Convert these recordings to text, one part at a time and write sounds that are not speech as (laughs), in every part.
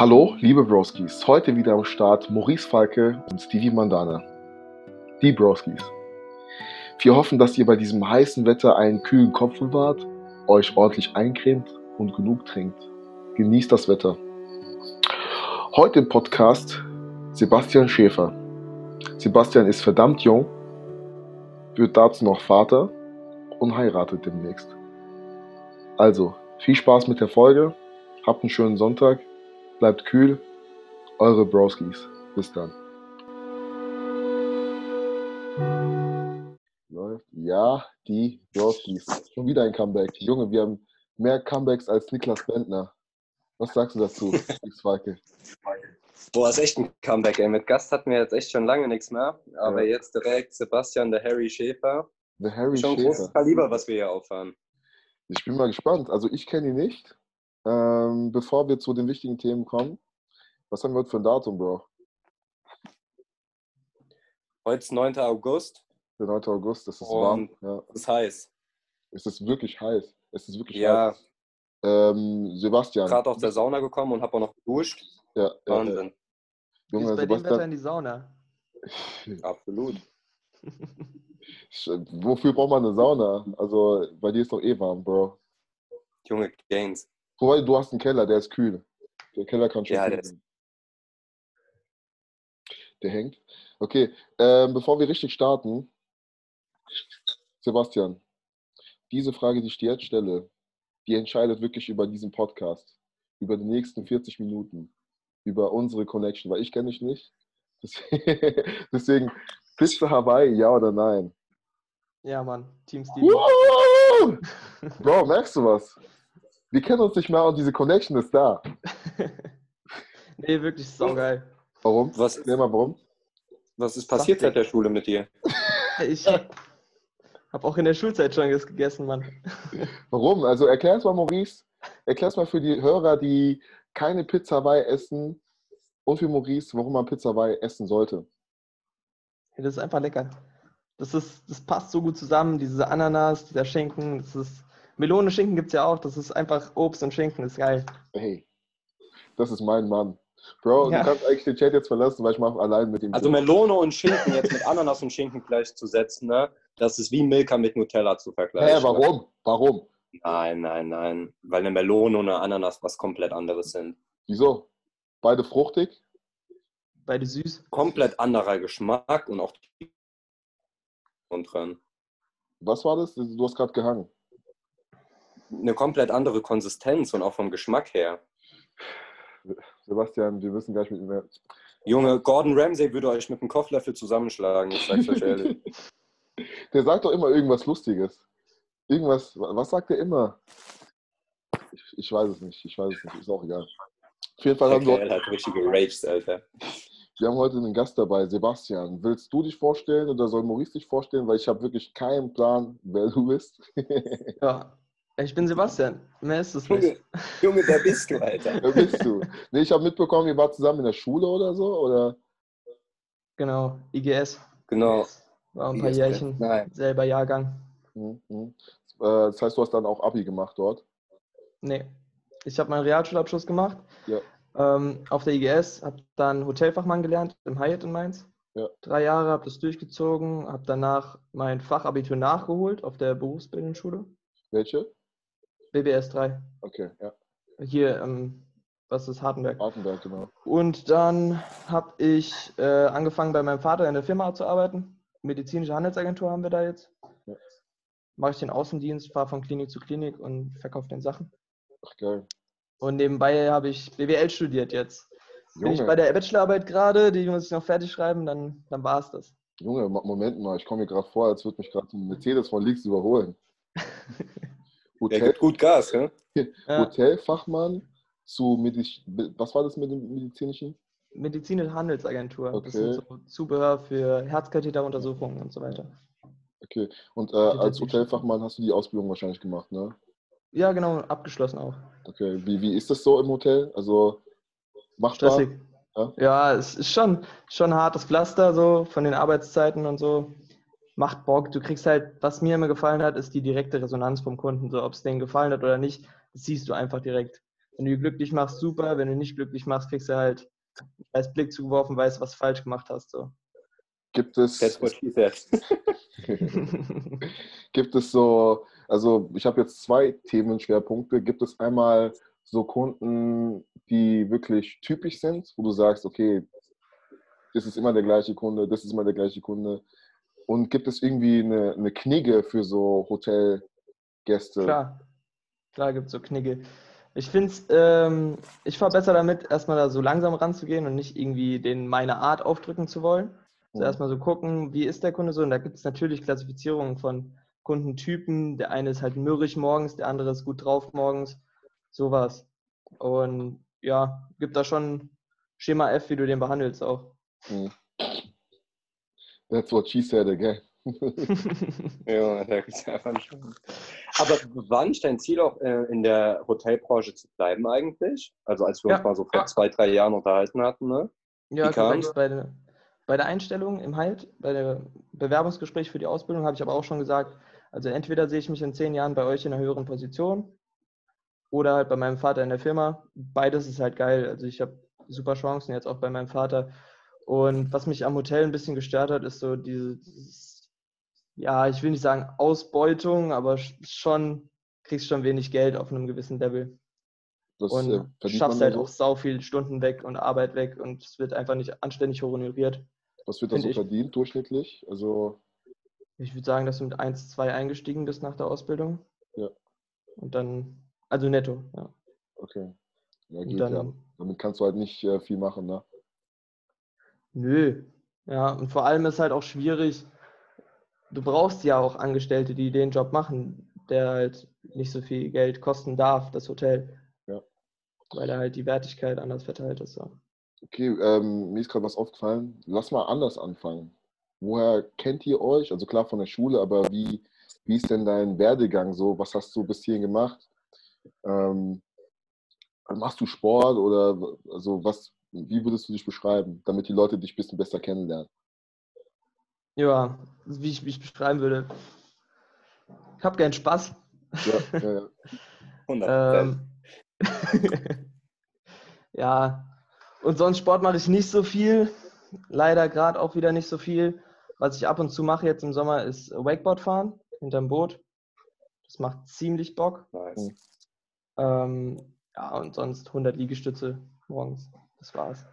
Hallo, liebe Broskis. Heute wieder am Start Maurice Falke und Stevie Mandana. Die Broskis. Wir hoffen, dass ihr bei diesem heißen Wetter einen kühlen Kopf bewahrt, euch ordentlich eincremt und genug trinkt. Genießt das Wetter. Heute im Podcast Sebastian Schäfer. Sebastian ist verdammt jung, wird dazu noch Vater und heiratet demnächst. Also, viel Spaß mit der Folge, habt einen schönen Sonntag, bleibt kühl, eure Broskis. Bis dann. Ja, die Broskis. Schon wieder ein Comeback. Junge, wir haben mehr Comebacks als Niklas Bentner. Was sagst du dazu, (laughs) Falke? Boah, ist echt ein Comeback, ey. Mit Gast hatten wir jetzt echt schon lange nichts mehr. Aber Ja. jetzt direkt Sebastian, der Harry Schäfer. The Harry Schon Schäfer. großes Kaliber, was wir hier auffahren. Ich bin mal gespannt. Also ich kenne ihn nicht. Ähm, bevor wir zu den wichtigen Themen kommen, was haben wir heute für ein Datum, Bro? Heute ist 9. August. Der 9. August, das ist Und- warm. Ja. Es ist heiß. Es ist wirklich heiß. Es ist wirklich Ja, heiß. Ähm, Sebastian. gerade aus der Sauna gekommen und habe auch noch geduscht. Ja, ja, ja. Wahnsinn. Junge, Gehst bei dem Wetter Sebastian. in die Sauna. (laughs) Absolut. Wofür braucht man eine Sauna? Also bei dir ist doch eh warm, Bro. Junge Gains. Wobei, du hast einen Keller, der ist kühl. Der Keller kann schon Ja, kühl der ist- sein. Der hängt. Okay, ähm, bevor wir richtig starten, Sebastian, diese Frage, die ich dir jetzt stelle, die entscheidet wirklich über diesen Podcast, über die nächsten 40 Minuten, über unsere Connection, weil ich kenne dich nicht. (laughs) Deswegen, Pizza Hawaii, ja oder nein? Ja, Mann. Team Steve. (laughs) Bro, merkst du was? Wir kennen uns nicht mehr und diese Connection ist da. (laughs) nee, wirklich saugeil. Warum? Was, Erklär mal warum. was ist passiert seit der Schule mit dir? (laughs) Ich habe auch in der Schulzeit schon das gegessen, Mann. (laughs) Warum? Also erklär es mal, Maurice. Erklär es mal für die Hörer, die keine Pizza Hawaii essen und für Maurice, warum man Pizza Hawaii essen sollte. Ja, Das ist einfach lecker. Das, ist, das passt so gut zusammen, diese Ananas, dieser Schinken, das ist. Melone Schinken gibt es ja auch, das ist einfach Obst und Schinken, ist geil. Hey, das ist mein Mann. Bro, Ja. du kannst eigentlich den Chat jetzt verlassen, weil ich mache allein mit ihm. Also Melone und Schinken jetzt mit Ananas und Schinken gleichzusetzen, ne? Das ist wie Milka mit Nutella zu vergleichen. Hä, warum? Warum? Nein, nein, nein. Weil eine Melone und eine Ananas was komplett anderes sind. Wieso? Beide fruchtig? Beide süß. Komplett anderer Geschmack und auch die und dran. Was war das? Du hast gerade gehangen. Eine komplett andere Konsistenz und auch vom Geschmack her. Sebastian, wir wissen gleich mit ihm. Junge, Gordon Ramsay würde euch mit einem Kochlöffel zusammenschlagen, ich sag's euch ehrlich. (laughs) Der sagt doch immer irgendwas Lustiges. Irgendwas, was sagt er immer? Ich, ich weiß es nicht, ich weiß es nicht, ist auch egal. Auf jeden Fall haben wir, hat richtig geraged, Alter. wir haben heute einen Gast dabei, Sebastian. Willst du dich vorstellen oder soll Maurice dich vorstellen? Weil ich habe wirklich keinen Plan, wer du bist. Ja. (laughs) Ich bin Sebastian. Mehr ist es nicht. Junge, Junge, wer bist du, Alter? wer bist du? Nee, ich habe mitbekommen, ihr wart zusammen in der Schule oder so, oder? Genau, IGS. Genau. War ein paar IGS, Jährchen. nein. Selber Jahrgang. Hm, hm. Äh, Das heißt, du hast dann auch Abi gemacht dort. Nee. Ich habe meinen Realschulabschluss gemacht. Ja. Ähm, auf der IGS, habe dann Hotelfachmann gelernt im Hyatt in Mainz. Ja. Drei Jahre, habe das durchgezogen, habe danach mein Fachabitur nachgeholt auf der Berufsbildenden Schule. Welche? BBS 3. Okay, ja. Hier, ähm, was ist Hartenberg? Artenberg, genau. Und dann habe ich äh, angefangen bei meinem Vater in der Firma zu arbeiten. Medizinische Handelsagentur haben wir da jetzt. Ja. Mache ich den Außendienst, fahre von Klinik zu Klinik und verkaufe den Sachen. Ach, geil. Und nebenbei habe ich BWL studiert jetzt. Bin ich bei Junge, der Bachelorarbeit gerade, die muss ich noch fertig schreiben, dann, dann war es das. Junge, Mo- Moment mal, ich komme mir gerade vor, als würde mich gerade ein Mercedes von links überholen. (laughs) Der Hotel, gibt gut Gas, ne? Hotelfachmann zu Mediz was war das mit dem medizinischen? Medizinische Handelsagentur. Das Okay. sind so Zubehör für Herzkatheteruntersuchungen und so weiter. Okay. Und äh, als Hotelfachmann hast du die Ausbildung wahrscheinlich gemacht, ne? Ja, genau, abgeschlossen auch. Okay. Wie, wie ist das so im Hotel? Also machbar? Stressig. Ja? Ja, es ist schon, schon ein hartes Pflaster, so von den Arbeitszeiten und so. Macht Bock. Du kriegst halt, was mir immer gefallen hat, ist die direkte Resonanz vom Kunden. So, ob es denen gefallen hat oder nicht, das siehst du einfach direkt. Wenn du glücklich machst, super. Wenn du nicht glücklich machst, kriegst du halt als Blick zugeworfen, weißt, was du falsch gemacht hast. So. Gibt es, That's what she said. gibt es so, also ich habe jetzt zwei Themenschwerpunkte. Gibt es einmal so Kunden, die wirklich typisch sind, wo du sagst, okay, das ist immer der gleiche Kunde, das ist immer der gleiche Kunde. Und gibt es irgendwie eine, eine Knigge für so Hotelgäste? Klar, klar gibt es so Knigge. Ich finde ähm, ich fahre besser damit, erstmal da so langsam ranzugehen und nicht irgendwie den meine Art aufdrücken zu wollen. Also Mhm. erstmal so gucken, wie ist der Kunde so. Und da gibt es natürlich Klassifizierungen von Kundentypen. Der eine ist halt mürrisch morgens, der andere ist gut drauf morgens. Sowas. Und ja, gibt da schon Schema F, wie du den behandelst auch. Hm. That's what she said again. (laughs) Ja, da gibt's einfach nicht. Aber war nicht dein Ziel auch äh, in der Hotelbranche zu bleiben eigentlich? Also als wir uns Ja. mal so vor zwei, drei Jahren unterhalten hatten, ne? Ja, korrekt. Bei der, bei der Einstellung im Halt, bei der Bewerbungsgespräch für die Ausbildung habe ich aber auch schon gesagt, also entweder sehe ich mich in zehn Jahren bei euch in einer höheren Position oder halt bei meinem Vater in der Firma. Beides ist halt geil. Also ich habe super Chancen jetzt auch bei meinem Vater. Und was mich am Hotel ein bisschen gestört hat, ist so diese, dieses, ja, ich will nicht sagen Ausbeutung, aber sch- schon, kriegst schon wenig Geld auf einem gewissen Level. Das Und äh, schaffst halt so. auch sau viel Stunden weg und Arbeit weg und es wird einfach nicht anständig honoriert. Was wird da so ich. verdient durchschnittlich? Also, Ich würde sagen, dass du mit 1, 2 eingestiegen bist nach der Ausbildung. Ja. Und dann, also netto, ja. okay. Ja, geht dann, ja. Damit kannst du halt nicht äh, viel machen, ne? Nö. Ja, und vor allem ist halt auch schwierig, du brauchst ja auch Angestellte, die den Job machen, der halt nicht so viel Geld kosten darf, das Hotel. Ja. Weil da halt die Wertigkeit anders verteilt ist. So. Okay, ähm, mir ist gerade was aufgefallen. Lass mal anders anfangen. Woher kennt ihr euch? Also klar von der Schule, aber wie, wie ist denn dein Werdegang so? Was hast du bis hierhin gemacht? Ähm, machst du Sport oder also was, wie würdest du dich beschreiben, damit die Leute dich ein bisschen besser kennenlernen? Ja, wie ich mich beschreiben würde. Ich habe gern Spaß. Ja, (laughs) ja, ja. 100 Ähm, (laughs) ja, und sonst Sport mache ich nicht so viel. Leider gerade auch wieder nicht so viel. Was ich ab und zu mache jetzt im Sommer ist Wakeboard fahren hinterm Boot. Das macht ziemlich Bock. nice. Ähm, ja, und sonst 100 Liegestütze morgens. Das war's.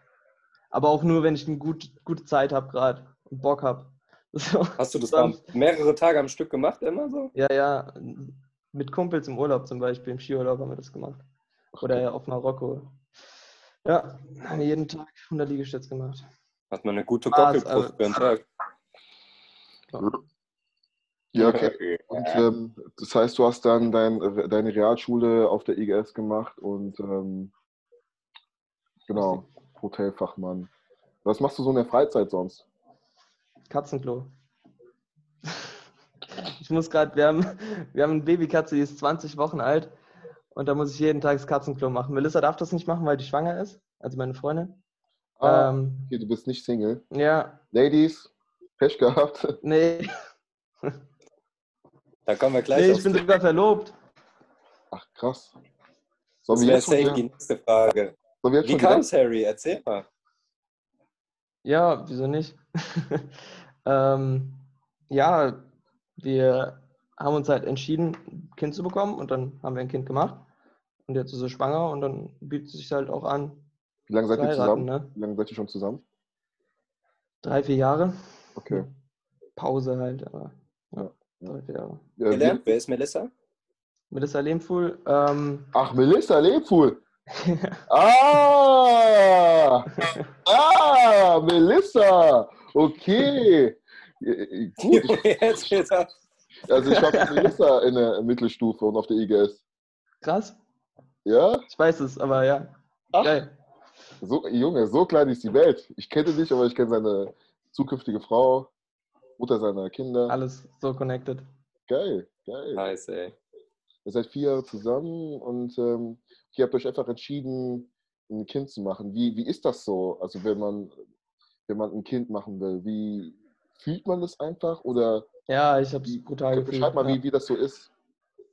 Aber auch nur, wenn ich eine gut, gute Zeit habe gerade und Bock habe. (laughs) So, Hast du das dann mehrere Tage am Stück gemacht, immer so? ja, ja, mit Kumpels im Urlaub zum Beispiel, im Skiurlaub haben wir das gemacht. Oder ja auf Marokko. Ja, haben wir jeden Tag 100 Liegestütze gemacht. Hat man eine gute also- für einen Tag. Ja, okay. Und ähm, das heißt, du hast dann dein, deine Realschule auf der IGS gemacht und ähm, genau, Hotelfachmann. Was machst du so in der Freizeit sonst? Katzenklo. Ich muss gerade, wir haben, wir haben eine Babykatze, die ist 20 Wochen alt und da muss ich jeden Tag das Katzenklo machen. Melissa darf das nicht machen, weil die schwanger ist, also meine Freundin. Ah, Ähm, okay, du bist nicht Single. ja, Ladies, Pech gehabt. (laughs) nee, Da kommen wir gleich nee, ich bin sogar verlobt. Ach, krass. Sollen Das wir wäre safe die nächste Frage. Jetzt Wie kam es, Harry? Erzähl mal. Ja, wieso nicht? (laughs) ähm, ja, wir haben uns halt entschieden, ein Kind zu bekommen und dann haben wir ein Kind gemacht. Und jetzt ist sie schwanger und dann bietet es sich halt auch an, Wie lange seid ihr zusammen? ne? Wie lange seid ihr schon zusammen? Drei, vier Jahre. Okay. Pause halt, aber ja, Ja. drei, vier Jahre. Ja, Wer ist Melissa? Melissa Lehmfuhl, ähm, ach, Melissa Lebfuhl. Ah! (laughs) Ah, Melissa! Okay. Gut, (laughs) Jetzt also ich mit (laughs) Melissa in der Mittelstufe und auf der IGS. krass, Ja? ich weiß es, aber ja, Ach, geil. so, Junge, so klein ist die Welt. Ich kenne dich, aber ich kenne seine zukünftige Frau, Mutter seiner Kinder. Alles so connected. Geil, geil. Nice, ey. Ihr seid vier Jahre zusammen und ähm, ihr habt euch einfach entschieden, ein Kind zu machen. Wie, wie ist das so? Also wenn man, wenn man ein Kind machen will, wie fühlt man das einfach? Oder Ja, ich habe es brutal gefühlt. beschreib mal, ja. wie, wie das so ist.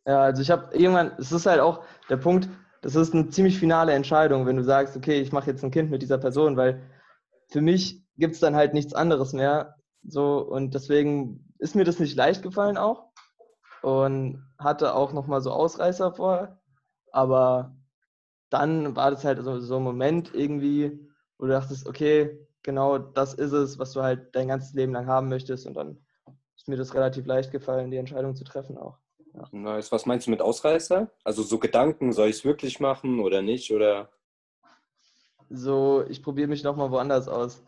Ja, also ich habe irgendwann, es ist halt auch der Punkt, das ist eine ziemlich finale Entscheidung, wenn du sagst, okay, ich mache jetzt ein Kind mit dieser Person, weil für mich gibt es dann halt nichts anderes mehr. So, und deswegen ist mir das nicht leicht gefallen auch. Und hatte auch nochmal so Ausreißer vor. Aber dann war das halt so, so ein Moment irgendwie, wo du dachtest, okay, genau das ist es, was du halt dein ganzes Leben lang haben möchtest. Und dann ist mir das relativ leicht gefallen, die Entscheidung zu treffen auch. Ja. Nice. Was meinst du mit Ausreißer? Also so Gedanken, soll ich es wirklich machen oder nicht? Oder? So, ich probiere mich nochmal woanders aus.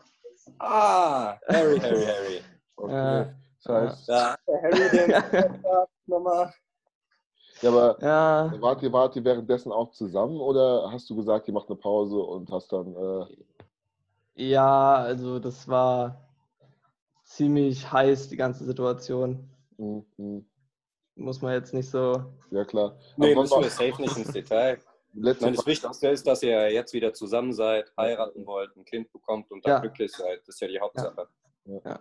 Ah, Harry, Harry, Harry. (laughs) Okay. Ja. Das heißt, ja, Harry, den (laughs) nochmal. Ja, aber ja. Wart, ihr, wart ihr währenddessen auch zusammen oder hast du gesagt, ihr macht eine Pause und hast dann. Äh... Ja, also das war ziemlich heiß, die ganze Situation. Mhm. Muss man jetzt nicht so. Ja, klar. Nee, müssen wir safe nicht ins Detail. (laughs) Letzte meine, das Wichtigste ist, dass ihr jetzt wieder zusammen seid, heiraten wollt, ein Kind bekommt und dann ja. glücklich seid. Das ist ja die Hauptsache. Ja. Ja.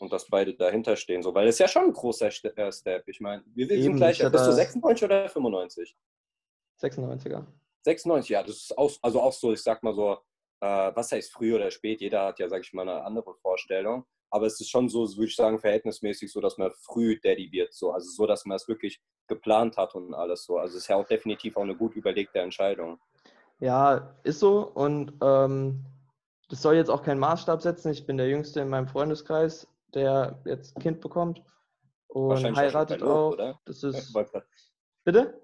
Und dass beide dahinter stehen. So, weil es ja schon ein großer äh, Step. Ich meine, wir sind gleich. Bist du 96 oder 95? 96er. 96, ja, das ist auch, also auch so, ich sag mal so, äh, was heißt früh oder spät? Jeder hat ja, sag ich mal, eine andere Vorstellung. Aber es ist schon so, würde ich sagen, verhältnismäßig so, dass man früh Daddy wird. So. Also so, dass man es wirklich geplant hat und alles so. Also es ist ja auch definitiv auch eine gut überlegte Entscheidung. Ja, ist so. Und ähm, das soll jetzt auch keinen Maßstab setzen. Ich bin der Jüngste in meinem Freundeskreis, der jetzt ein Kind bekommt und heiratet auch. Oder? Das ist. Bitte?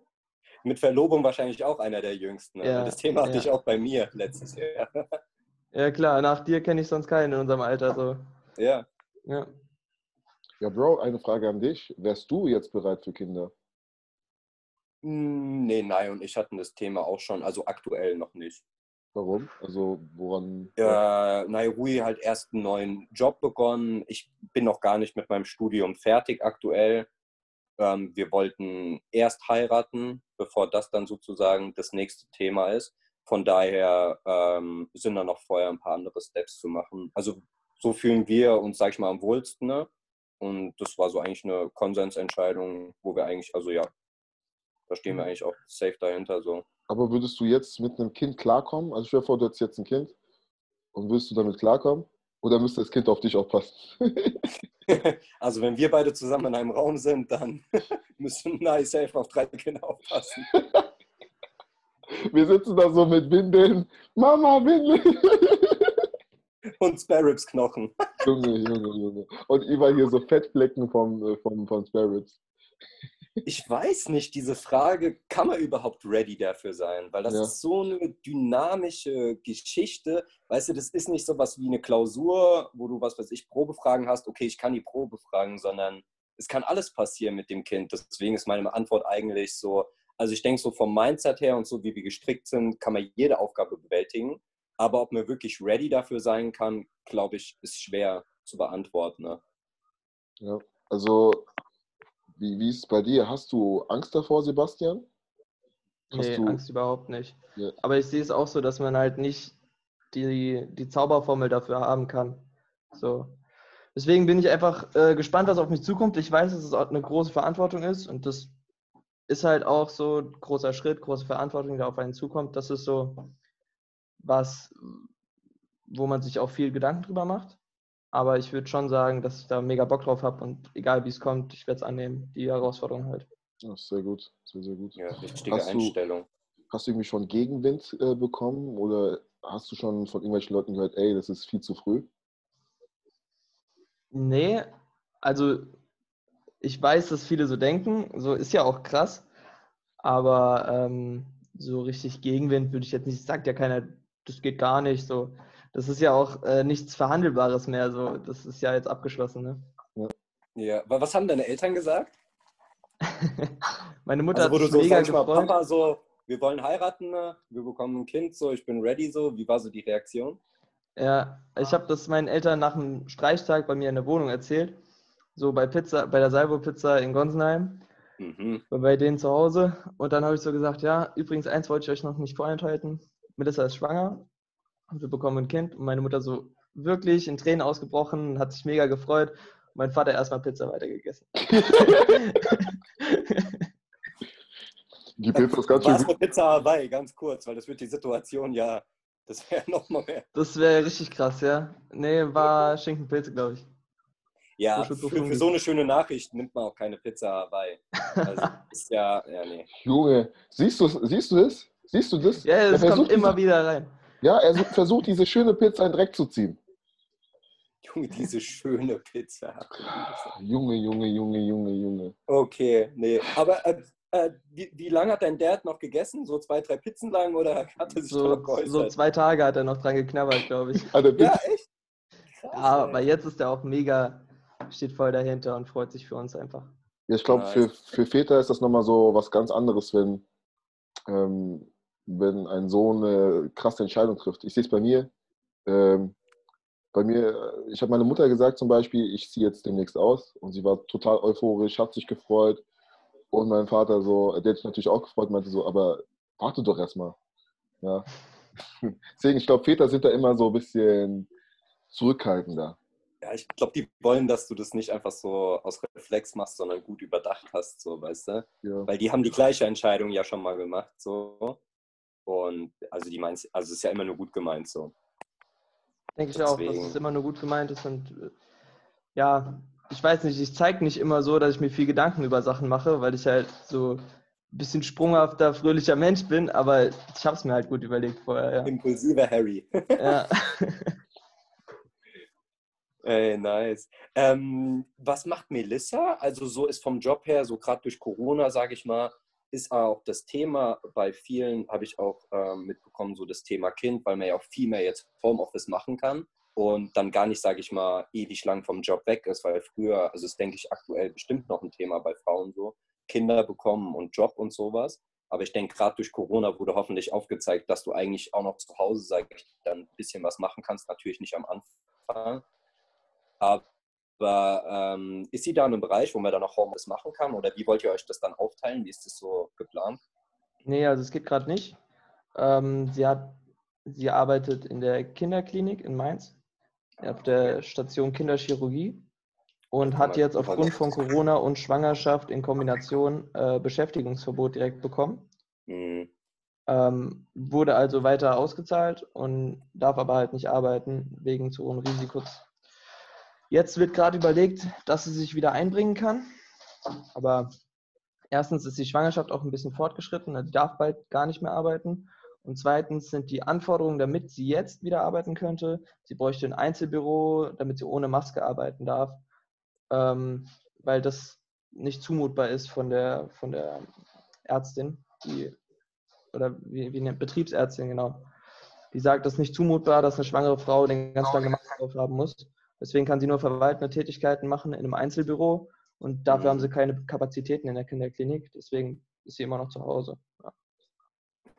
Mit Verlobung wahrscheinlich auch einer der Jüngsten. Ne? Ja, das Thema hatte ja. ich auch bei mir letztes Jahr. Ja klar, nach dir kenne ich sonst keinen in unserem Alter. So. Ja. Ja. Ja, Bro, eine Frage an dich. Wärst du jetzt bereit für Kinder? Hm, nee, nein, und ich hatten das Thema auch schon, also aktuell noch nicht. Warum? Also woran? Ja, Nairui halt erst einen neuen Job begonnen. Ich bin noch gar nicht mit meinem Studium fertig aktuell. Ähm, wir wollten erst heiraten, bevor das dann sozusagen das nächste Thema ist. Von daher ähm, sind da noch vorher ein paar andere Steps zu machen. Also so fühlen wir uns, sag ich mal, am wohlsten. Ne? Und das war so eigentlich eine Konsensentscheidung, wo wir eigentlich, also ja, da stehen wir mhm. eigentlich auch safe dahinter. So. Aber würdest du jetzt mit einem Kind klarkommen? Also stell dir vor, du hättest jetzt ein Kind und würdest du damit klarkommen? Oder müsste das Kind auf dich aufpassen? (laughs) also wenn wir beide zusammen in einem Raum sind, dann (laughs) müssen wir safe auf drei Kinder aufpassen. (laughs) Wir sitzen da so mit Windeln. Mama, Windeln und Sparrows Knochen. Junge, Junge, Junge. Und überall hier so Fettflecken vom, äh, vom, von Sparrows. Ich weiß nicht, diese Frage, kann man überhaupt ready dafür sein? Weil das ja. ist so eine dynamische Geschichte. Weißt du, das ist nicht so was wie eine Klausur, wo du, was weiß ich, Probefragen hast. Okay, ich kann die Probefragen, sondern es kann alles passieren mit dem Kind. Deswegen ist meine Antwort eigentlich so, also ich denke so vom Mindset her und so, wie wir gestrickt sind, kann man jede Aufgabe bewältigen. Aber ob man wirklich ready dafür sein kann, glaube ich, ist schwer zu beantworten. Ne? Ja, also wie, wie ist es bei dir? Hast du Angst davor, Sebastian? Hast nee, du... Angst überhaupt nicht. Ja. Aber ich sehe es auch so, dass man halt nicht die, die Zauberformel dafür haben kann. So. Deswegen bin ich einfach äh, gespannt, was auf mich zukommt. Ich weiß, dass es eine große Verantwortung ist und das ist halt auch so ein großer Schritt, große Verantwortung, die auf einen zukommt. Das ist so, was, wo man sich auch viel Gedanken drüber macht. Aber ich würde schon sagen, dass ich da mega Bock drauf habe und egal wie es kommt, ich werde es annehmen, die Herausforderung halt. Ja, sehr gut, sehr, sehr gut. Ja, richtige hast Einstellung. Du, hast du irgendwie schon Gegenwind äh, bekommen oder hast du schon von irgendwelchen Leuten gehört, ey, das ist viel zu früh? Nee, also ich weiß, dass viele so denken, so ist ja auch krass, aber ähm, so richtig Gegenwind würde ich jetzt nicht, sagt ja keiner, das geht gar nicht. So, das ist ja auch äh, nichts Verhandelbares mehr. So, das ist ja jetzt abgeschlossen. Ne? Ja. ja. Was haben deine Eltern gesagt? (laughs) Meine Mutter also, hat sich so, mega gefreut. Mal, Papa, so, wir wollen heiraten, ne? wir bekommen ein Kind, so, ich bin ready, so. Wie war so die Reaktion? Ja, ich habe das meinen Eltern nach einem Streichtag bei mir in der Wohnung erzählt. So bei Pizza, bei der Salvo Pizza in Gonsenheim. Mhm. Bei denen zu Hause. Und dann habe ich so gesagt, ja, übrigens, eins wollte ich euch noch nicht vorenthalten. Melissa ist schwanger und wir bekommen ein Kind. Und meine Mutter so wirklich in Tränen ausgebrochen, hat sich mega gefreut. Und mein Vater erstmal Pizza weitergegessen. (laughs) Die Pizza ist ganz schön. Was Pizza Hawaii, ganz kurz, weil das wird die Situation ja, das wäre (laughs) nochmal mehr. Das wäre richtig krass, ja. Nee, war Schinkenpilze, glaube ich. Ja, für, für, so eine schöne Nachricht nimmt man auch keine Pizza Hawaii. Also, (laughs) ist ja, ja, nee. Junge, siehst du, siehst du das? Siehst du das? Ja, es kommt immer wieder rein. Ja, er versucht, diese schöne Pizza in Dreck zu ziehen. Junge, diese schöne Pizza. Junge, Junge, Junge, Junge, Junge. Okay, nee. Aber äh, äh, wie, wie lange hat dein Dad noch gegessen? So zwei, drei Pizzen lang oder hat er sich so? So zwei Tage hat er noch dran geknabbert, glaube ich. ja, echt? Krass, ja, aber jetzt ist er auch mega, steht voll dahinter und freut sich für uns einfach. Ja, ich glaube, für, für Väter ist das nochmal so was ganz anderes, wenn, ähm, wenn ein Sohn eine krasse Entscheidung trifft. Ich sehe es bei mir. Ähm, bei mir, ich habe meine Mutter gesagt zum Beispiel, ich ziehe jetzt demnächst aus und sie war total euphorisch, hat sich gefreut und mein Vater so, der hat sich natürlich auch gefreut, meinte so, aber warte doch erstmal. Ja. (laughs) Deswegen, ich glaube, Väter sind da immer so ein bisschen zurückhaltender. Ja, ich glaube, die wollen, dass du das nicht einfach so aus Reflex machst, sondern gut überdacht hast, so, weißt du? Ja. Weil die haben die gleiche Entscheidung ja schon mal gemacht, so. Und also die meint, also es ist ja immer nur gut gemeint, so. Denke ich auch, dass es immer nur gut gemeint ist und äh, ja, ich weiß nicht, ich zeige nicht immer so, dass ich mir viel Gedanken über Sachen mache, weil ich halt so ein bisschen sprunghafter, fröhlicher Mensch bin, aber ich habe es mir halt gut überlegt vorher. Ja. Impulsiver Harry. (laughs) ja. (laughs) Ey, nice. Ähm, was macht Melissa? Also so ist vom Job her, so gerade durch Corona, sage ich mal, ist auch das Thema bei vielen, habe ich auch ähm, mitbekommen, so das Thema Kind, weil man ja auch viel mehr jetzt Homeoffice machen kann und dann gar nicht, sage ich mal, ewig lang vom Job weg ist, weil früher, also das denke ich aktuell bestimmt noch ein Thema bei Frauen so, Kinder bekommen und Job und sowas. Aber ich denke, gerade durch Corona wurde hoffentlich aufgezeigt, dass du eigentlich auch noch zu Hause, sage ich, dann ein bisschen was machen kannst. Natürlich nicht am Anfang. Aber ähm, ist sie da in einem Bereich, wo man dann noch Homeoffice machen kann? Oder wie wollt ihr euch das dann aufteilen? Wie ist das so geplant? Nee, also es geht gerade nicht. Ähm, sie, hat, sie arbeitet in der Kinderklinik in Mainz auf der Station Kinderchirurgie und hat jetzt aufgrund von Corona und Schwangerschaft in Kombination äh, Beschäftigungsverbot direkt bekommen. Mhm. Ähm, wurde also weiter ausgezahlt und darf aber halt nicht arbeiten wegen zu hohen Risikos. Jetzt wird gerade überlegt, dass sie sich wieder einbringen kann. Aber erstens ist die Schwangerschaft auch ein bisschen fortgeschritten, sie darf bald gar nicht mehr arbeiten. Und zweitens sind die Anforderungen, damit sie jetzt wieder arbeiten könnte, sie bräuchte ein Einzelbüro, damit sie ohne Maske arbeiten darf, ähm, weil das nicht zumutbar ist von der, von der Ärztin, die, oder wie, wie eine Betriebsärztin, genau. Die sagt, das ist nicht zumutbar, dass eine schwangere Frau den ganzen Tag eine Maske aufhaben muss. Deswegen kann sie nur verwaltende Tätigkeiten machen in einem Einzelbüro und dafür mhm. haben sie keine Kapazitäten in der Kinderklinik. Deswegen ist sie immer noch zu Hause. Ja.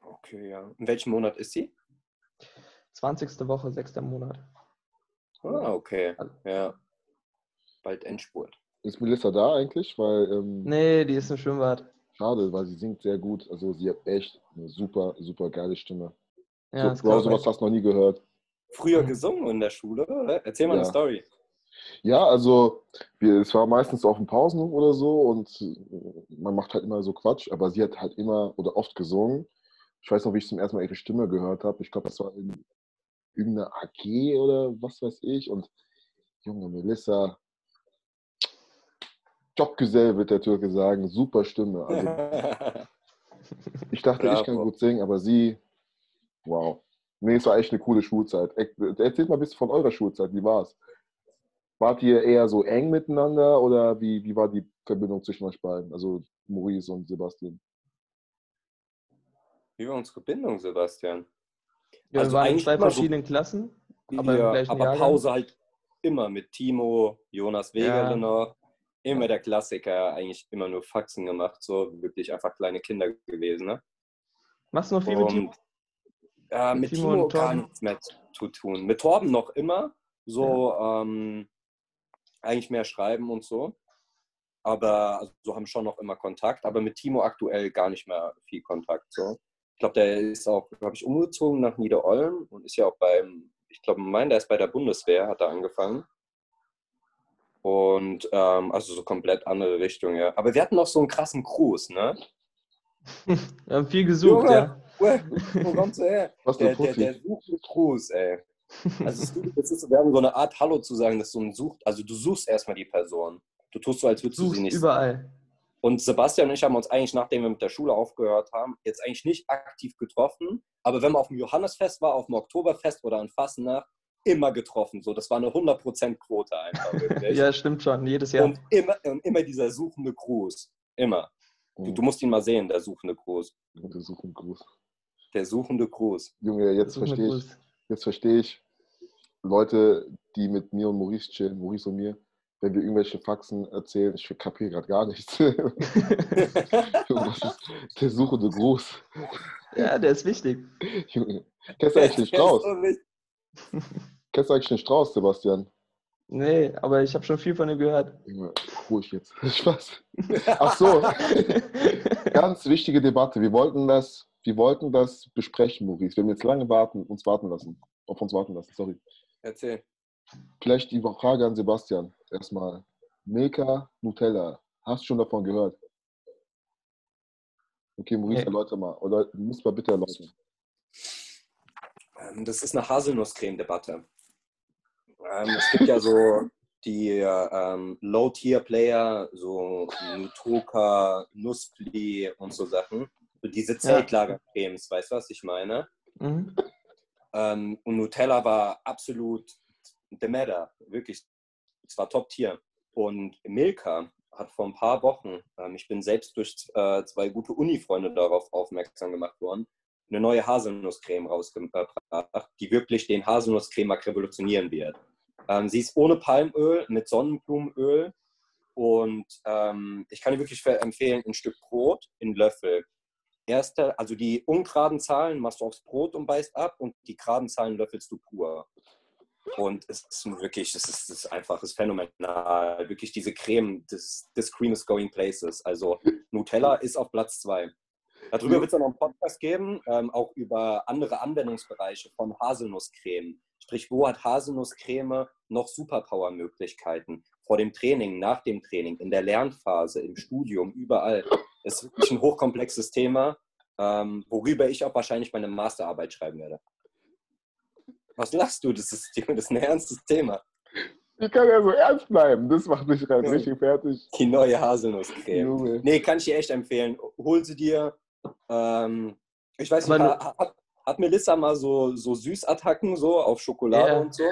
Okay, ja. In welchem Monat ist sie? 20. Woche, 6. Monat. Ah, okay. Ja. Bald Endspurt. Ist Melissa da eigentlich? Weil, ähm, nee, die ist im Schwimmbad. Schade, weil sie singt sehr gut. Also sie hat echt eine super, super geile Stimme. Ja, so, Bro, sowas hast du noch nie gehört. Früher gesungen in der Schule, oder? Erzähl mal ja. eine Story. Ja, also wir, es war meistens auf den Pausen oder so und man macht halt immer so Quatsch, aber sie hat halt immer oder oft gesungen ich weiß noch, wie ich zum ersten Mal ihre Stimme gehört habe. Ich glaube, das war in irgendeiner AG oder was weiß ich. Und junge Melissa, Jobgesell wird der Türke sagen, super Stimme. Also, (laughs) ich dachte, Bravo. ich kann gut singen, aber sie, wow. Nee, es war echt eine coole Schulzeit. Erzählt mal ein bisschen von eurer Schulzeit, wie war es? Wart ihr eher so eng miteinander oder wie, wie war die Verbindung zwischen euch beiden, also Maurice und Sebastian? Wie war unsere Bindung, Sebastian? Ja, also wir waren in zwei verschiedenen so, Klassen, aber, ja, aber Pause halt immer mit Timo, Jonas Wegerle ja. noch. Immer der Klassiker, eigentlich immer nur Faxen gemacht, so wirklich einfach kleine Kinder gewesen. Ne? Machst du noch viel und, mit Timo? Ja, mit, mit Timo, Timo gar nichts mehr zu tun. Mit Torben noch immer, so ja. ähm, eigentlich mehr schreiben und so. Aber also, so haben schon noch immer Kontakt, aber mit Timo aktuell gar nicht mehr viel Kontakt. So. Ich glaube, der ist auch, glaube ich, umgezogen nach Niederolm und ist ja auch beim, ich glaube, mein, der ist bei der Bundeswehr, hat er angefangen. Und ähm, also so komplett andere Richtung, ja. Aber wir hatten noch so einen krassen Cruise, ne? (laughs) Wir haben viel gesucht, Junge, ja. Wo kommst (laughs) du her? Was der, der, der sucht einen Gruß, ey. Also es ist, wir haben so eine Art Hallo zu sagen, dass du einen sucht, also du suchst erstmal die Person. Du tust so, als würdest du sie nicht. Überall. Und Sebastian und ich haben uns eigentlich, nachdem wir mit der Schule aufgehört haben, jetzt eigentlich nicht aktiv getroffen. Aber wenn man auf dem Johannesfest war, auf dem Oktoberfest oder an Fasnacht, immer getroffen. So, das war eine 100% Quote einfach. (laughs) ja, stimmt schon, jedes Jahr. Und immer, und immer dieser suchende Gruß. Immer. Du, du, musst ihn mal sehen, der suchende Gruß. Der suchende Gruß. Der suchende Gruß. Junge, jetzt verstehe ich. Jetzt verstehe ich Leute, die mit mir und Maurice chillen, Maurice und mir, wenn wir irgendwelche Faxen erzählen, ich kapiere gerade gar nichts. (laughs) (laughs) der suchende Gruß. Ja, der ist wichtig. Junge, kennst du eigentlich den Strauß? kennst du eigentlich den Strauß, Sebastian? Nee, aber ich habe schon viel von ihm gehört. Junge, ruhig jetzt. (laughs) Spaß. Ach so. Ganz wichtige Debatte. Wir wollten das, wir wollten das besprechen, Maurice. Wir haben jetzt lange warten, uns warten lassen. Auf uns warten lassen, sorry. Erzähl. Vielleicht die Frage an Sebastian. Erstmal. Milka, Nutella. Hast du schon davon gehört? Okay, Maurice, nee. erläuter mal. Oder du musst mal bitte erläutern. Ähm, das ist eine Haselnusscreme-Debatte. Ähm, es gibt ja so (laughs) die ähm, Low-Tier-Player, so Nutoka, Nuspli und so Sachen. Diese Zeltlagercremes, weißt du, was ich meine? Mhm. Ähm, und Nutella war absolut the matter, wirklich. Es war Top-Tier. Und Milka hat vor ein paar Wochen, ähm, ich bin selbst durch äh, zwei gute Uni-Freunde darauf aufmerksam gemacht worden, eine neue Haselnusscreme rausgebracht, die wirklich den Haselnusscrememarkt revolutionieren wird. Ähm, sie ist ohne Palmöl, mit Sonnenblumenöl und ähm, ich kann dir wirklich empfehlen, ein Stück Brot in Löffel. Erste, also die ungeraden Zahlen machst du aufs Brot und beißt ab und die geraden Zahlen löffelst du pur. Und es ist wirklich, es ist, es ist einfach, es ist phänomenal. Wirklich diese Creme, das, this cream is going places. Also Nutella ist auf Platz zwei. Darüber wird es dann noch einen Podcast geben, ähm, auch über andere Anwendungsbereiche von Haselnusscreme. Sprich, wo hat Haselnusscreme noch Superpower-Möglichkeiten? Vor dem Training, nach dem Training, in der Lernphase, im Studium, überall. Das ist wirklich ein hochkomplexes Thema, ähm, worüber ich auch wahrscheinlich meine Masterarbeit schreiben werde. Was lachst du? Das ist, (laughs) das ist ein ernstes Thema. Ich kann ja so ernst bleiben. Das macht mich gerade richtig fertig. Die neue Haselnusscreme. Nee, kann ich dir echt empfehlen. Hol sie dir. Ähm, ich weiß nicht, hat, hat Melissa mal so, so Süßattacken so auf Schokolade yeah. und so?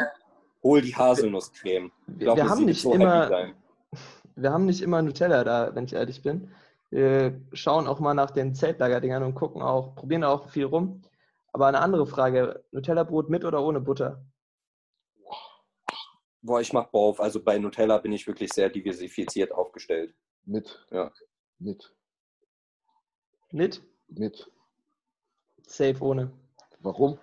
Hol die Haselnusscreme. Glaub, wir, haben nicht so immer, (laughs) wir haben nicht immer Nutella da, wenn ich ehrlich bin. Wir schauen auch mal nach den Zeltlagerdingern und gucken auch, probieren auch viel rum. Aber eine andere Frage: Nutella-Brot mit oder ohne Butter? Boah, ich mach Bauf. Also bei Nutella bin ich wirklich sehr diversifiziert aufgestellt. Mit. Ja. Mit. Mit? Mit. Safe ohne. Warum?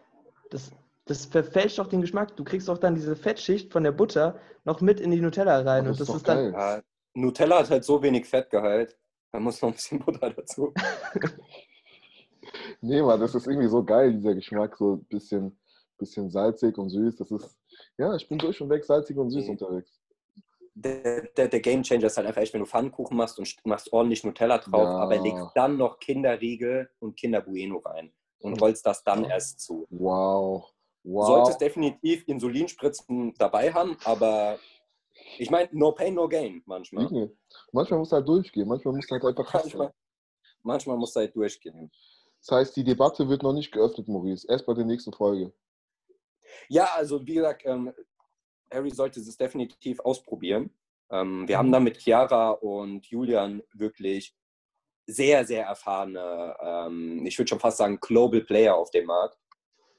Das, das verfälscht doch den Geschmack. Du kriegst doch dann diese Fettschicht von der Butter noch mit in die Nutella rein. Das und das ist, ist dann. Ja, Nutella hat halt so wenig Fettgehalt. Da muss noch ein bisschen Butter dazu. (laughs) nee, Mann, das ist irgendwie so geil, dieser Geschmack. So ein bisschen, bisschen salzig und süß. Das ist. Ja, ich bin durch und weg salzig und süß mhm. unterwegs. Der, der, der Game Changer ist halt einfach echt, wenn du Pfannkuchen machst und machst ordentlich Nutella drauf, ja. aber legst dann noch Kinderriegel und Kinder Bueno rein und rollst das dann erst zu. Wow. wow. Du solltest definitiv Insulinspritzen dabei haben, aber ich meine, no pain, no gain manchmal. Nee. Manchmal muss halt durchgehen, manchmal muss halt einfach. manchmal, manchmal muss halt durchgehen. Das heißt, die Debatte wird noch nicht geöffnet, Maurice. Erst bei der nächsten Folge. Ja, also wie gesagt, ähm, Harry sollte es definitiv ausprobieren. Ähm, wir haben mhm. da mit Chiara und Julian wirklich sehr, sehr erfahrene, ähm, ich würde schon fast sagen, Global Player auf dem Markt.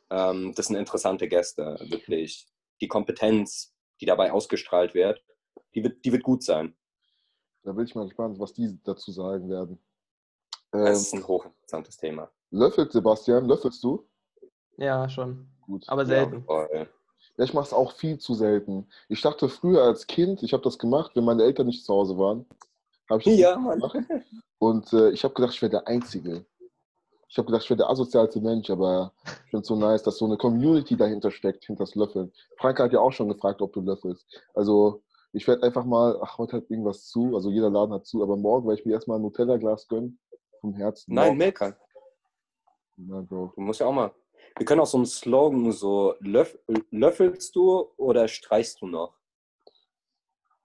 Ähm, das sind interessante Gäste, wirklich. Die Kompetenz, die dabei ausgestrahlt wird, die wird, die wird gut sein. Da bin ich mal gespannt, was die dazu sagen werden. das ist ähm, ein hochinteressantes Thema. Löffelt, Sebastian, löffelst du? Ja, schon. Gut. Aber selten. Ja, ja ich mache es auch viel zu selten. Ich dachte früher als Kind, ich habe das gemacht, wenn meine Eltern nicht zu Hause waren. Habe ich ja, Mann. Gemacht. Und äh, ich habe gedacht, ich wäre der Einzige. Ich habe gedacht, ich wäre der asozialste Mensch, aber ich finde es so nice, dass so eine Community dahinter steckt, hinter das Löffeln. Frank hat ja auch schon gefragt, ob du löffelst. Also ich werde einfach mal, ach, heute hat irgendwas zu, also jeder Laden hat zu, aber morgen werde ich mir erstmal ein Nutella-Glas gönnen vom Herzen. Nein, Milka. Na, Bro. Du musst ja auch mal. Wir können auch so einen Slogan so, löff, löffelst du oder streichst du noch?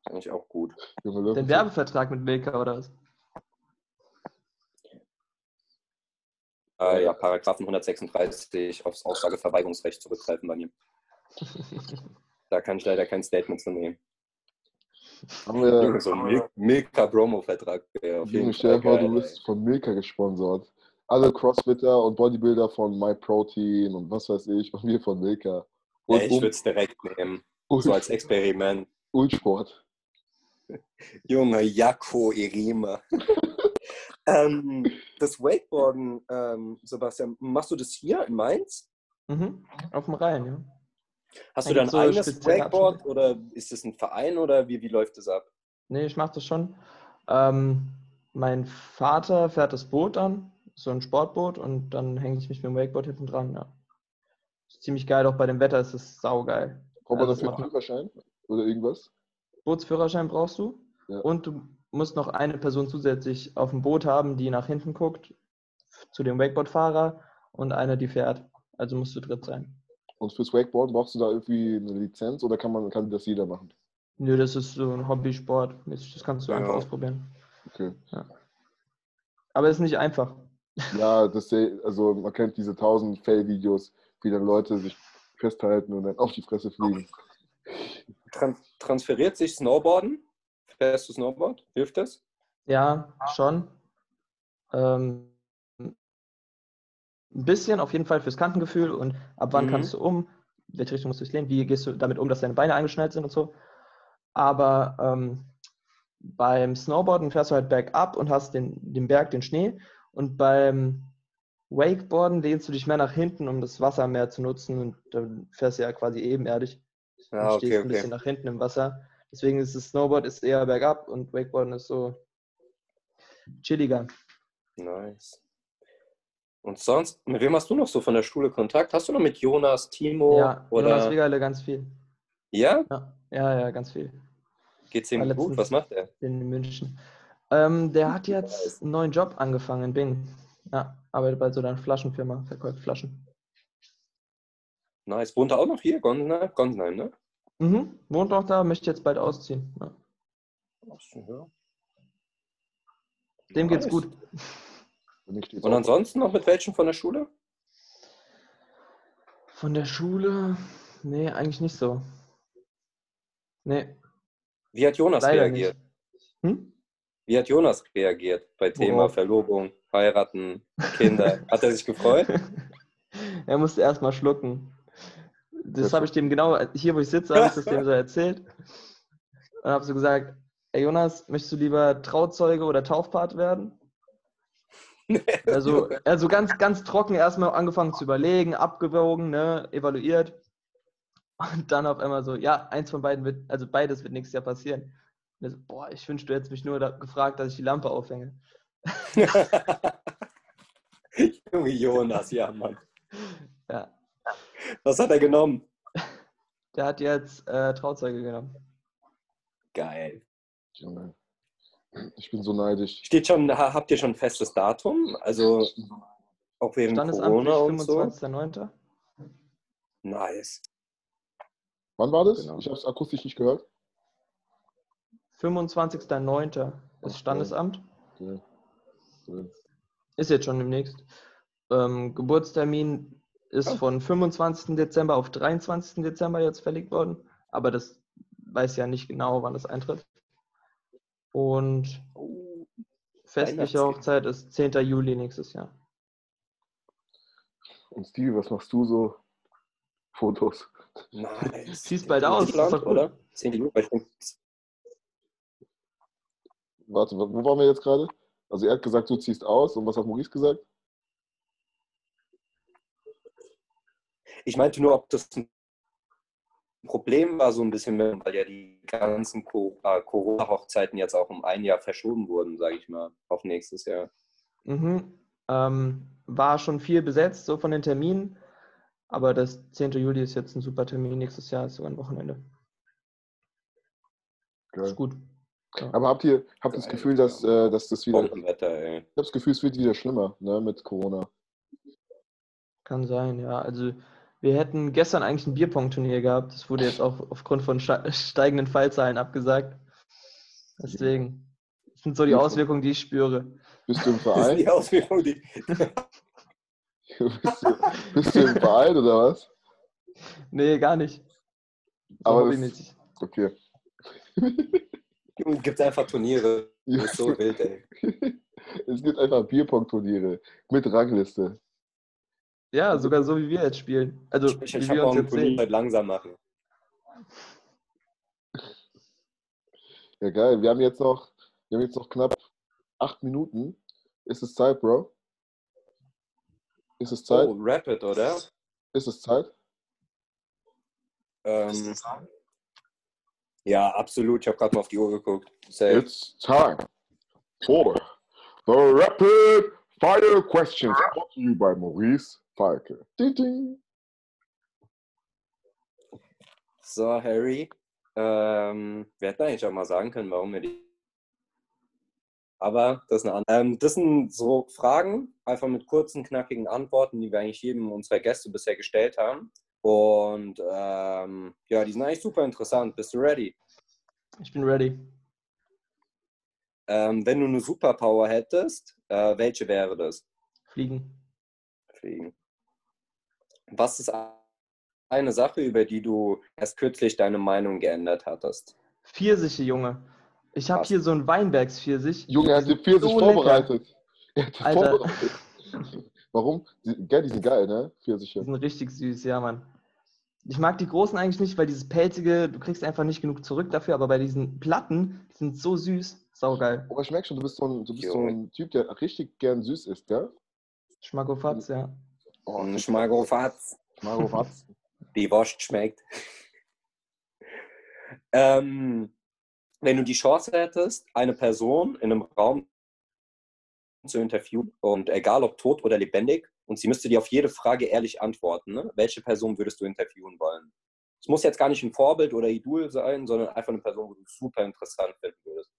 Eigentlich auch gut. Löffel- Den Werbevertrag mit Milka oder was? Äh, ja, Paragraphen 136 aufs Aussageverweigerungsrecht zurückgreifen bei mir. (laughs) Da kann ich leider kein Statement zu nehmen. Haben wir, (laughs) so ein Mil Milka Bromo-Vertrag Junge, stell dir du wirst von Milka gesponsert. Alle Crossfitter und Bodybuilder von MyProtein und was weiß ich, und wir von Milka. Und Ey, ich würde es direkt nehmen. um, So als Experiment. Ulsport. Junge, Jakko Irima. (laughs) ähm, das Wakeboarden, ähm, Sebastian, machst du das hier in Mainz? Mhm. Auf dem Rhein, ja. Hast Da du dein so eigenes Wakeboard oder ist es ein Verein oder wie, wie läuft das ab? Nee, ich mache das schon. Ähm, mein Vater fährt das Boot an, so ein Sportboot, und dann hänge ich mich mit dem Wakeboard hinten dran, ja. Ist ziemlich geil, auch bei dem Wetter ist es saugeil. Braucht man Also das dafür einen Führerschein oder irgendwas? Bootsführerschein brauchst du Ja. und du musst noch eine Person zusätzlich auf dem Boot haben, die nach hinten guckt, zu dem Wakeboardfahrer und eine, die fährt. Also musst du dritt sein. Und fürs Wakeboarden brauchst du da irgendwie eine Lizenz oder kann man kann das jeder machen? Nö, das ist so ein Hobbysport. Das kannst du Ja. einfach ausprobieren. Okay. Aber es ist nicht einfach. Ja, das also man kennt diese tausend Fail-Videos, wie dann Leute sich festhalten und dann auf die Fresse fliegen. Tran transferiert sich Snowboarden? Fährst du Snowboard? Hilft das? Ja, schon. Ähm, ein bisschen auf jeden Fall fürs Kantengefühl und ab wann Mhm. kannst du um, welche Richtung musst du dich lehnen, wie gehst du damit um, dass deine Beine angeschnallt sind und so. Aber ähm, beim Snowboarden fährst du halt bergab und hast den, den Berg, den Schnee und beim Wakeboarden lehnst du dich mehr nach hinten, um das Wasser mehr zu nutzen und dann fährst du ja quasi ebenerdig Ja, stehst okay, ein bisschen nach hinten im Wasser. Deswegen ist das Snowboard ist eher bergab und Wakeboarden ist so chilliger. Nice. Und sonst, mit wem hast du noch so von der Schule Kontakt? Hast du noch mit Jonas, Timo? Ja, oder? Jonas Wegerle ganz viel. ja? Ja, ja, ja, ganz viel. Geht's ihm gut? Was macht er? In München. Ähm, der hat jetzt einen neuen Job angefangen in Bingen. Ja, arbeitet bei so einer Flaschenfirma, verkauft Flaschen. Nice. Wohnt er auch noch hier? Gonsenheim? Gonsenheim, ne? Mhm, wohnt auch da, möchte jetzt bald ausziehen. Ja. Ja. Dem geht's gut. Und, ansonsten noch mit welchen von der Schule? Von der Schule? Nee, eigentlich nicht so. Nee, Wie hat Jonas leider reagiert? Hm? Wie hat Jonas reagiert bei Thema Worauf? Verlobung, heiraten, Kinder? hat er sich gefreut? (laughs) er musste erstmal schlucken. Das habe ich dem genau, hier wo ich sitze, habe ich das dem so erzählt. Und habe so gesagt, ey Jonas, möchtest du lieber Trauzeuge oder Taufpart werden? (laughs) Also, also ganz, ganz trocken erstmal angefangen zu überlegen, abgewogen, ne, evaluiert. Und dann auf einmal so, ja, eins von beiden wird, also beides wird nächstes Jahr passieren. Und so, boah, ich wünschte, du hättest mich nur da gefragt, dass ich die Lampe aufhänge. (laughs) (laughs) Junge Jonas, ja, Mann. Ja, Was hat er genommen? der hat jetzt äh, Trauzeuge genommen. Geil. Junge. Ich bin so neidisch. Steht schon, ha- habt ihr schon ein festes Datum? Also auch Standesamtlich Corona und so? 25.09. Nice. Wann war das? Genau. Ich habe es akustisch nicht gehört. 25.09. ist Standesamt. Okay. Cool. Ist jetzt schon demnächst. Ähm, Geburtstermin ist Oh. von 25. Dezember auf 23. Dezember jetzt verlegt worden. Aber das weiß ja nicht genau, wann das eintritt. Und Oh, festliche Hochzeit ist 10. Juli nächstes Jahr. Und Stevie, was machst du so? Fotos. nice. Schießt bald aus, ist gut. oder? 10 Juli. Warte, wo wo waren wir jetzt gerade? Also er hat gesagt, du ziehst aus. Und was hat Maurice gesagt? Ich meinte nur, ob das ein Problem war, so ein bisschen, weil ja die ganzen äh, Corona-Hochzeiten jetzt auch um ein Jahr verschoben wurden, sage ich mal, auf nächstes Jahr. Mhm. Ähm, war schon viel besetzt, so von den Terminen. Aber das 10. Juli ist jetzt ein super Termin. Nächstes Jahr ist sogar ein Wochenende. Geil. Ist gut. Aber habt ihr habt das Gefühl, dass, äh, dass das wieder. Ich habe das Gefühl, es wird wieder schlimmer, ne, mit Corona. Kann sein, ja. Also wir hätten gestern eigentlich ein Bierpong-Turnier gehabt. Das wurde jetzt auch aufgrund von ste- steigenden Fallzahlen abgesagt. Deswegen. Das sind so die Auswirkungen, die ich spüre. Bist du im (laughs) Das ist Verein? die Auswirkung, die. bist, du, bist du im Verein oder was? Nee, gar nicht. So Aber das- hobbymäßig. Okay. Junge, gibt einfach Turniere. Das ist so wild, ey. (laughs) Es gibt einfach Bierpong-Turniere mit Rangliste. Ja, sogar so wie wir jetzt spielen. Also Ich, wie ich wir habe auch uns jetzt sehen. halt langsam machen. Ja, geil. Wir haben jetzt noch, wir haben jetzt noch knapp acht Minuten. Ist es Zeit, Bro? Ist es Zeit? Oh, Rapid, oder? Ist es Zeit? Ähm, ja, absolut. Ich habe gerade mal auf die Uhr geguckt. Safe. It's time for the rapid fire questions brought to you by Maurice Falke. Ding, ding. So, Harry. Ähm, wir hätten eigentlich auch mal sagen können, warum wir die. Aber das ist eine andere. Ähm, das sind so Fragen, einfach mit kurzen, knackigen Antworten, die wir eigentlich jedem unserer Gäste bisher gestellt haben. Und ähm, ja, die sind eigentlich super interessant. Bist du ready? Ich bin ready. Ähm, wenn du eine Superpower hättest, äh, welche wäre das? Fliegen. Fliegen. Was ist eine Sache, über die du erst kürzlich deine Meinung geändert hattest? Pfirsiche, Junge. Ich habe hier so einen Weinbergspfirsich. Junge, er hat die Pfirsich so vorbereitet. Er hat die Alter. vorbereitet. Warum? Die, gell, die sind geil, ne? Die Pfirsiche. sind richtig süß, ja, Mann. Ich mag die großen eigentlich nicht, weil dieses pelzige, du kriegst einfach nicht genug zurück dafür, aber bei diesen Platten, die sind so süß. Saugeil. Aber ich merke schon, du bist, so ein, du bist so ein Typ, der richtig gern süß ist, gell? Schmackofatz, ja. Oh, Ein Schmagofatz. Maro Watz. (laughs) Die Wurst schmeckt. ähm, wenn du die Chance hättest, eine Person in einem Raum zu interviewen und egal ob tot oder lebendig und sie müsste dir auf jede Frage ehrlich antworten, ne? welche Person würdest du interviewen wollen? Es muss jetzt gar nicht ein Vorbild oder Idol sein, sondern einfach eine Person, wo du super interessant finden würdest.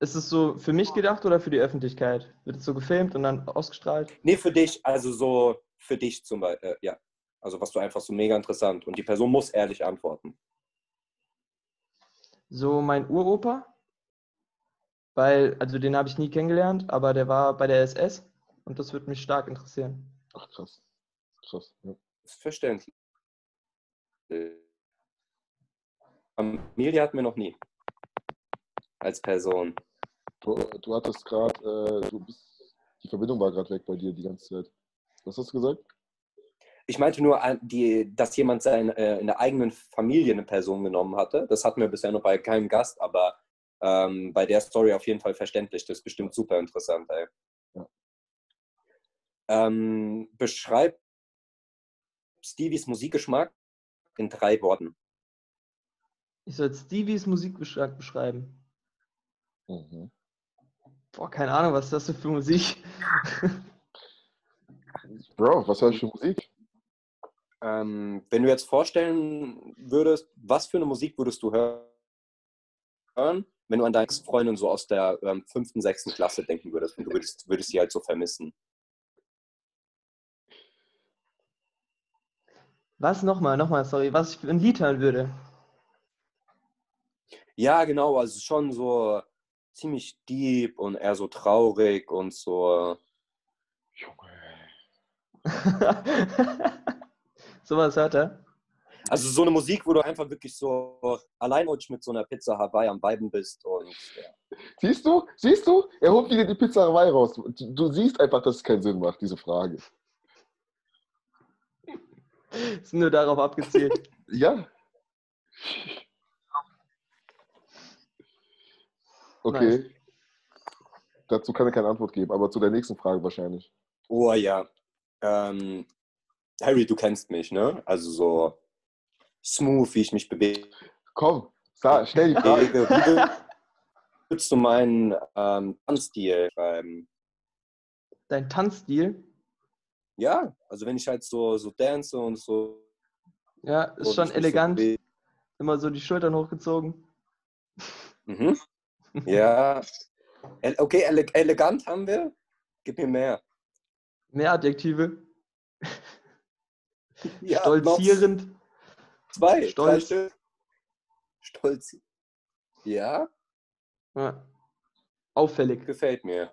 Ist es so für mich gedacht oder für die Öffentlichkeit? Wird es so gefilmt und dann ausgestrahlt? Nee, für dich, also so für dich zum Beispiel, äh, ja. Also was du einfach so mega interessant und die Person muss ehrlich antworten. So mein Uropa, weil, also den habe ich nie kennengelernt, aber der war bei der SS und das würde mich stark interessieren. Ach, krass. Krass. Ja. ist verständlich. Familie hatten wir noch nie. Als Person. Du, du hattest gerade, äh, du bist, die Verbindung war gerade weg bei dir die ganze Zeit. Was hast du gesagt? Ich meinte nur, die, dass jemand sein, äh, in der eigenen Familie eine Person genommen hatte. Das hatten wir bisher noch bei keinem Gast, aber ähm, bei der Story auf jeden Fall verständlich. Das ist bestimmt super interessant. Ey. Ja. Ähm, beschreib Stevies Musikgeschmack in drei Worten. Ich soll Stevies Musikgeschmack beschreiben. Mhm. Boah, keine Ahnung, was ist das denn für Musik? (laughs) Bro, was hörst du für Musik? Ähm, wenn du jetzt vorstellen würdest, was für eine Musik würdest du hören, wenn du an deine Freundin so aus der ähm, fünften, sechsten Klasse denken würdest und du würdest, würdest sie halt so vermissen? Was nochmal, nochmal, sorry, was ich für ein Lied hören würde. Ja, genau, also schon so ziemlich deep und eher so traurig und so. Junge. (laughs) Sowas hört er. Also so eine Musik, wo du einfach wirklich so alleinrutsch mit so einer Pizza Hawaii am Weiben bist und ja. Siehst du? Siehst du? Er holt wieder die Pizza Hawaii raus. Du, du siehst einfach, dass es keinen Sinn macht, diese Frage. (laughs) Ist nur darauf abgezielt. (laughs) Ja. Okay. Dazu kann er keine Antwort geben, aber zu der nächsten Frage wahrscheinlich. Oh ja. Ähm, Harry, du kennst mich, ne? Also so smooth, wie ich mich bewege. Komm, sag, stell die Frage. Wie würdest du meinen ähm, Tanzstil schreiben? Dein Tanzstil, Ja, also wenn ich halt so, so dance und so. ja, ist schon ich elegant. So. Immer so die Schultern hochgezogen. Mhm. Ja. (laughs) Okay, ele elegant haben wir. Gib mir mehr. Mehr Adjektive. (laughs) Ja, Stolzierend. Zwei. Stolz. Drei. Stolz. Ja, Ja. Auffällig. gefällt mir.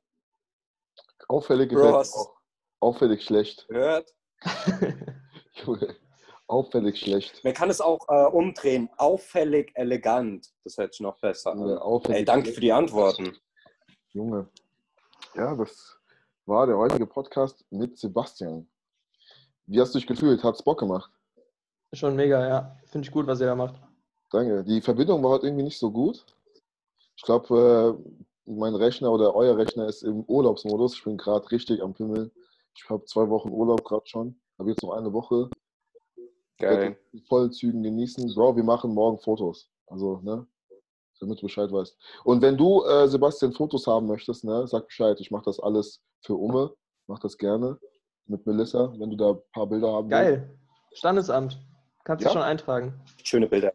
Auffällig Bro, gefällt mir auch. Auffällig schlecht. Hört. (laughs) Junge, Auffällig schlecht. Man kann es auch äh, umdrehen. Auffällig elegant. Das hört sich noch besser an. Auffällig Ey, danke für die Antworten. Junge. Ja, das war der heutige Podcast mit Sebastian. Wie hast du dich gefühlt? Hat's Bock gemacht? Schon mega, ja. Finde ich gut, was ihr da macht. Danke. Die Verbindung war heute irgendwie nicht so gut. Ich glaube, äh, mein Rechner oder euer Rechner ist im Urlaubsmodus. Ich bin gerade richtig am Pimmeln. Ich habe zwei Wochen Urlaub gerade schon. Habe jetzt noch eine Woche. Geil. Werde in vollen Zügen genießen. Bro, wir machen morgen Fotos. Also, ne? Damit du Bescheid weißt. Und wenn du, äh, Sebastian, Fotos haben möchtest, ne, sag Bescheid. Ich mache das alles für Umme. Mach das gerne. Mit Melissa, wenn du da ein paar Bilder haben willst. Geil. Standesamt. Kannst du Ja. schon eintragen. Schöne Bilder.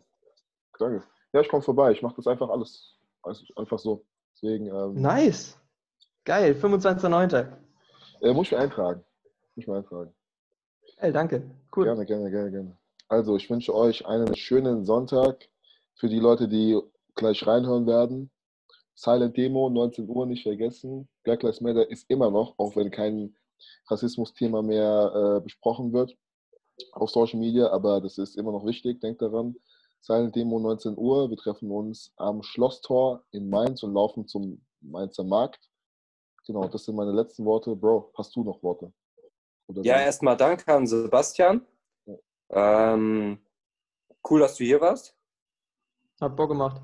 Danke. Ja, ich komme vorbei. Ich mache das einfach alles. Also einfach so. Deswegen ähm, Nice. Geil. 25.09. äh, muss ich mir eintragen. Muss ich mir eintragen. Geil, danke. Cool. Gerne, gerne, gerne, gerne. Also, ich wünsche euch einen schönen Sonntag. Für die Leute, die gleich reinhören werden. Silent Demo, 19 Uhr, nicht vergessen. Black Lives Matter ist immer noch, auch wenn kein Rassismus-Thema mehr äh, besprochen wird auf Social Media, aber das ist immer noch wichtig. Denkt daran. Silent Demo, 19 Uhr. Wir treffen uns am Schlosstor in Mainz und laufen zum Mainzer Markt. Genau, das sind meine letzten Worte. Bro, hast du noch Worte? Ja, erstmal danke an Sebastian. Ähm, cool, dass du hier warst. Hat Bock gemacht.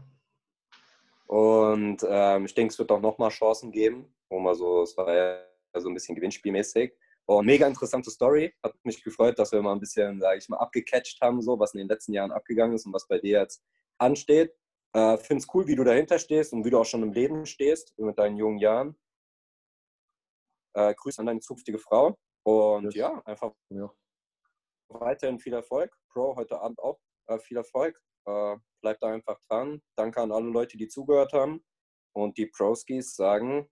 Und ähm, ich denke, es wird auch nochmal Chancen geben, wo man so, es war ja so ein bisschen gewinnspielmäßig. Und mega interessante Story. Hat mich gefreut, dass wir mal ein bisschen, sage ich mal, abgecatcht haben, so was in den letzten Jahren abgegangen ist und was bei dir jetzt ansteht. Äh, Finde es cool, wie du dahinter stehst und wie du auch schon im Leben stehst mit deinen jungen Jahren. Äh, Grüße an deine zukünftige Frau. Und Yes. ja, einfach Ja. weiterhin viel Erfolg. Pro, heute Abend auch äh, viel Erfolg. Äh, bleibt da einfach dran. Danke an alle Leute, die zugehört haben. Und die Proskis sagen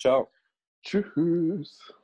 Ciao. Tschüss.